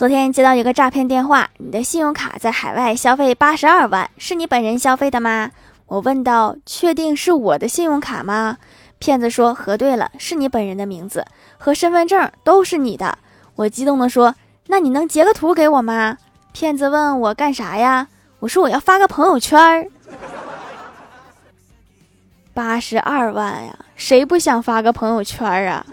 昨天接到一个诈骗电话，你的信用卡在海外消费八十二万，是你本人消费的吗？我问道：“确定是我的信用卡吗？”骗子说：“核对了，是你本人的名字和身份证都是你的。”我激动地说：“那你能截个图给我吗？”骗子问我干啥呀？我说我要发个朋友圈儿。八十二万呀，谁不想发个朋友圈啊？